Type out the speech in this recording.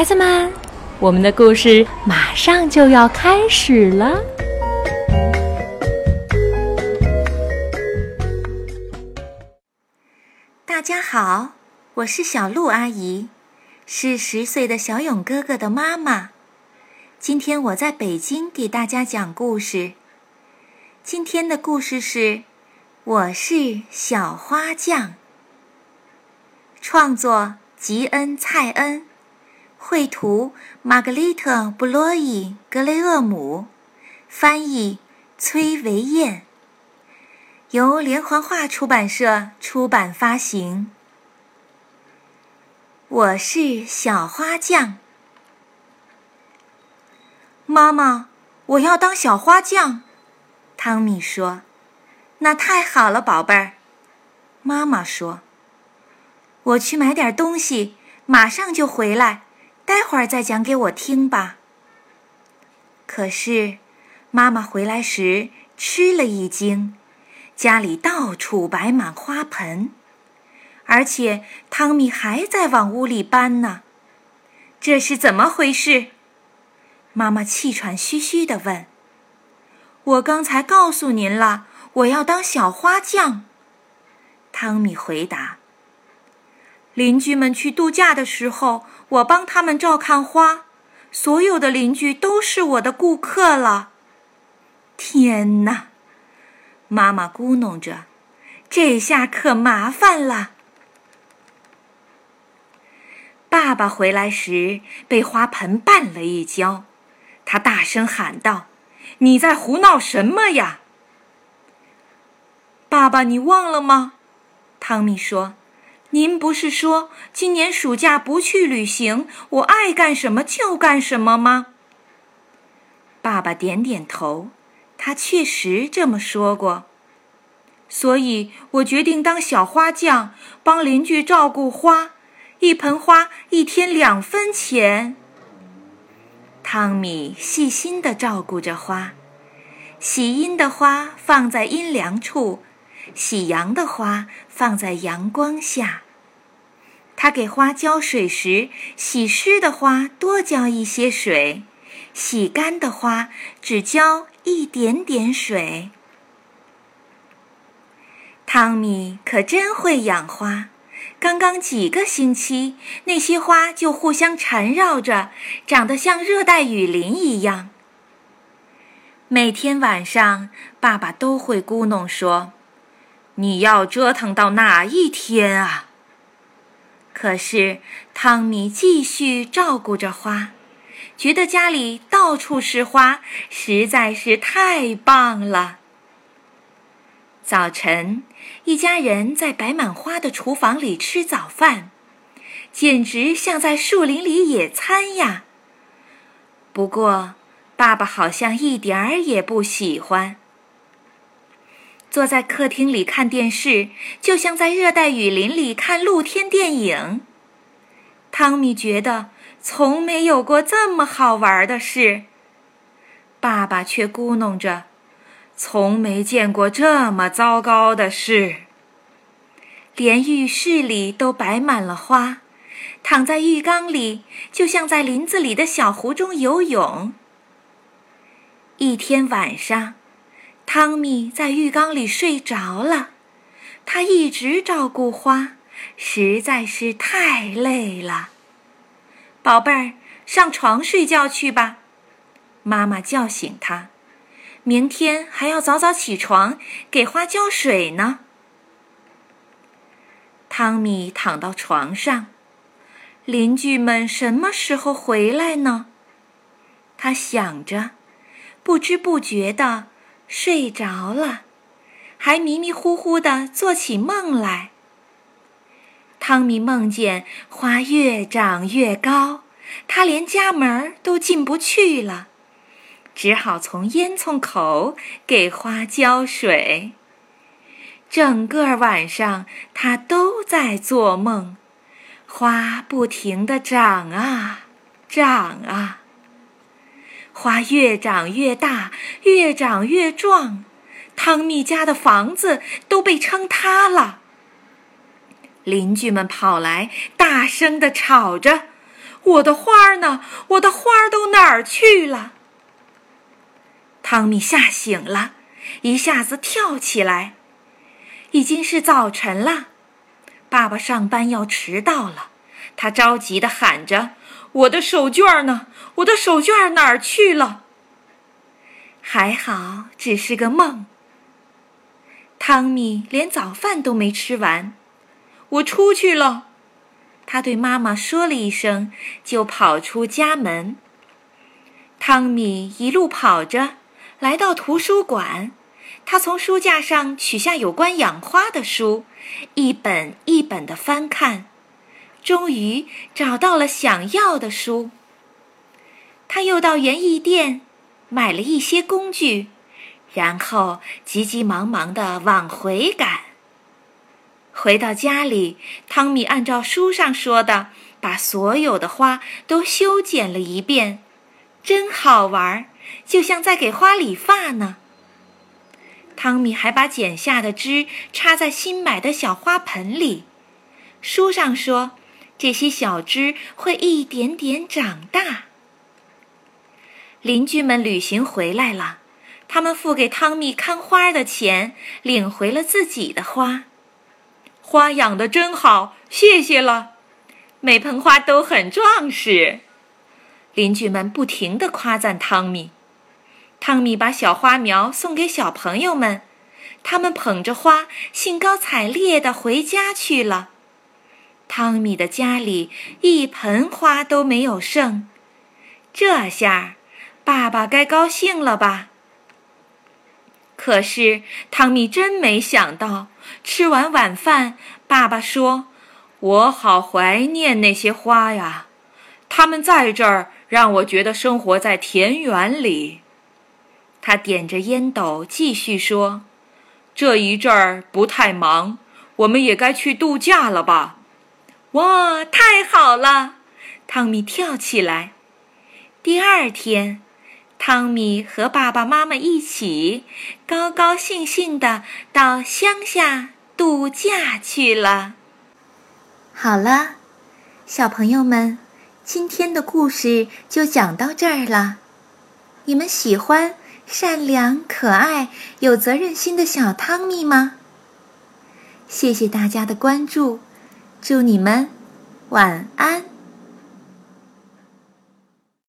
孩子们，我们的故事马上就要开始了。大家好，我是小鹿阿姨，是十岁的小勇哥哥的妈妈。今天我在北京给大家讲故事。今天的故事是《我是小花匠》，创作吉恩·蔡恩，绘图玛格丽特·布洛伊·格雷厄姆，翻译崔维燕，由连环画出版社出版发行。我是小花匠。妈妈，我要当小花匠。汤米说：“那太好了，宝贝儿。”妈妈说：“我去买点东西，马上就回来，待会儿再讲给我听吧。”可是，妈妈回来时吃了一惊，家里到处摆满花盆，而且汤米还在往屋里搬呢。这是怎么回事？妈妈气喘吁吁地问：“我刚才告诉您了，我要当小花匠。”汤米回答：“邻居们去度假的时候，我帮他们照看花，所有的邻居都是我的顾客了。”天哪！妈妈咕哝着：“这下可麻烦了。”爸爸回来时被花盆绊了一跤。他大声喊道：“你在胡闹什么呀？”爸爸，你忘了吗？汤米说：“您不是说今年暑假不去旅行，我爱干什么就干什么吗？”爸爸点点头，他确实这么说过。所以我决定当小花匠，帮邻居照顾花，一盆花一天两分钱。汤米细心地照顾着花，喜阴的花放在阴凉处，喜阳的花放在阳光下。他给花浇水时，喜湿的花多浇一些水，喜干的花只浇一点点水。汤米可真会养花。刚刚几个星期，那些花就互相缠绕着，长得像热带雨林一样。每天晚上，爸爸都会咕哝说：“你要折腾到哪一天啊？”可是汤米继续照顾着花，觉得家里到处是花，实在是太棒了。早晨，一家人在摆满花的厨房里吃早饭，简直像在树林里野餐呀。不过，爸爸好像一点儿也不喜欢。坐在客厅里看电视，就像在热带雨林里看露天电影。汤米觉得从没有过这么好玩的事，爸爸却咕哝着。从没见过这么糟糕的事。连浴室里都摆满了花，躺在浴缸里，就像在林子里的小湖中游泳。一天晚上，汤米在浴缸里睡着了，他一直照顾花，实在是太累了。宝贝儿，上床睡觉去吧，妈妈叫醒他。明天还要早早起床给花浇水呢。汤米躺到床上，邻居们什么时候回来呢？他想着，不知不觉的睡着了，还迷迷糊糊的做起梦来。汤米梦见花越长越高，他连家门都进不去了。只好从烟囱口给花浇水。整个晚上，他都在做梦，花不停地长啊，长啊。花越长越大，越长越壮，汤米家的房子都被撑塌了。邻居们跑来，大声地吵着：“我的花儿呢？我的花儿都哪儿去了？”汤米吓醒了，一下子跳起来。已经是早晨了，爸爸上班要迟到了，他着急地喊着：“我的手绢呢？我的手绢哪儿去了？”还好，只是个梦。汤米连早饭都没吃完，我出去了。他对妈妈说了一声，就跑出家门。汤米一路跑着，来到图书馆。他从书架上取下有关养花的书，一本一本的翻看，终于找到了想要的书。他又到园艺店买了一些工具，然后急急忙忙地往回赶。回到家里，汤米按照书上说的，把所有的花都修剪了一遍，真好玩，就像在给花理发呢。汤米还把剪下的枝插在新买的小花盆里，书上说，这些小枝会一点点长大。邻居们旅行回来了，他们付给汤米看花的钱，领回了自己的花。花养的真好，谢谢了。每盆花都很壮实。邻居们不停地夸赞汤米。汤米把小花苗送给小朋友们，他们捧着花，兴高采烈地回家去了。汤米的家里一盆花都没有剩，这下。爸爸该高兴了吧？可是汤米真没想到，吃完晚饭，爸爸说：“我好怀念那些花呀，他们在这儿，让我觉得生活在田园里。”他点着烟斗继续说：“这一阵儿不太忙，我们也该去度假了吧？”哇，太好了！汤米跳起来。第二天。汤米和爸爸妈妈一起高高兴兴的到乡下度假去了。好了，小朋友们，今天的故事就讲到这儿了。你们喜欢善良、可爱、有责任心的小汤米吗？谢谢大家的关注，祝你们晚安。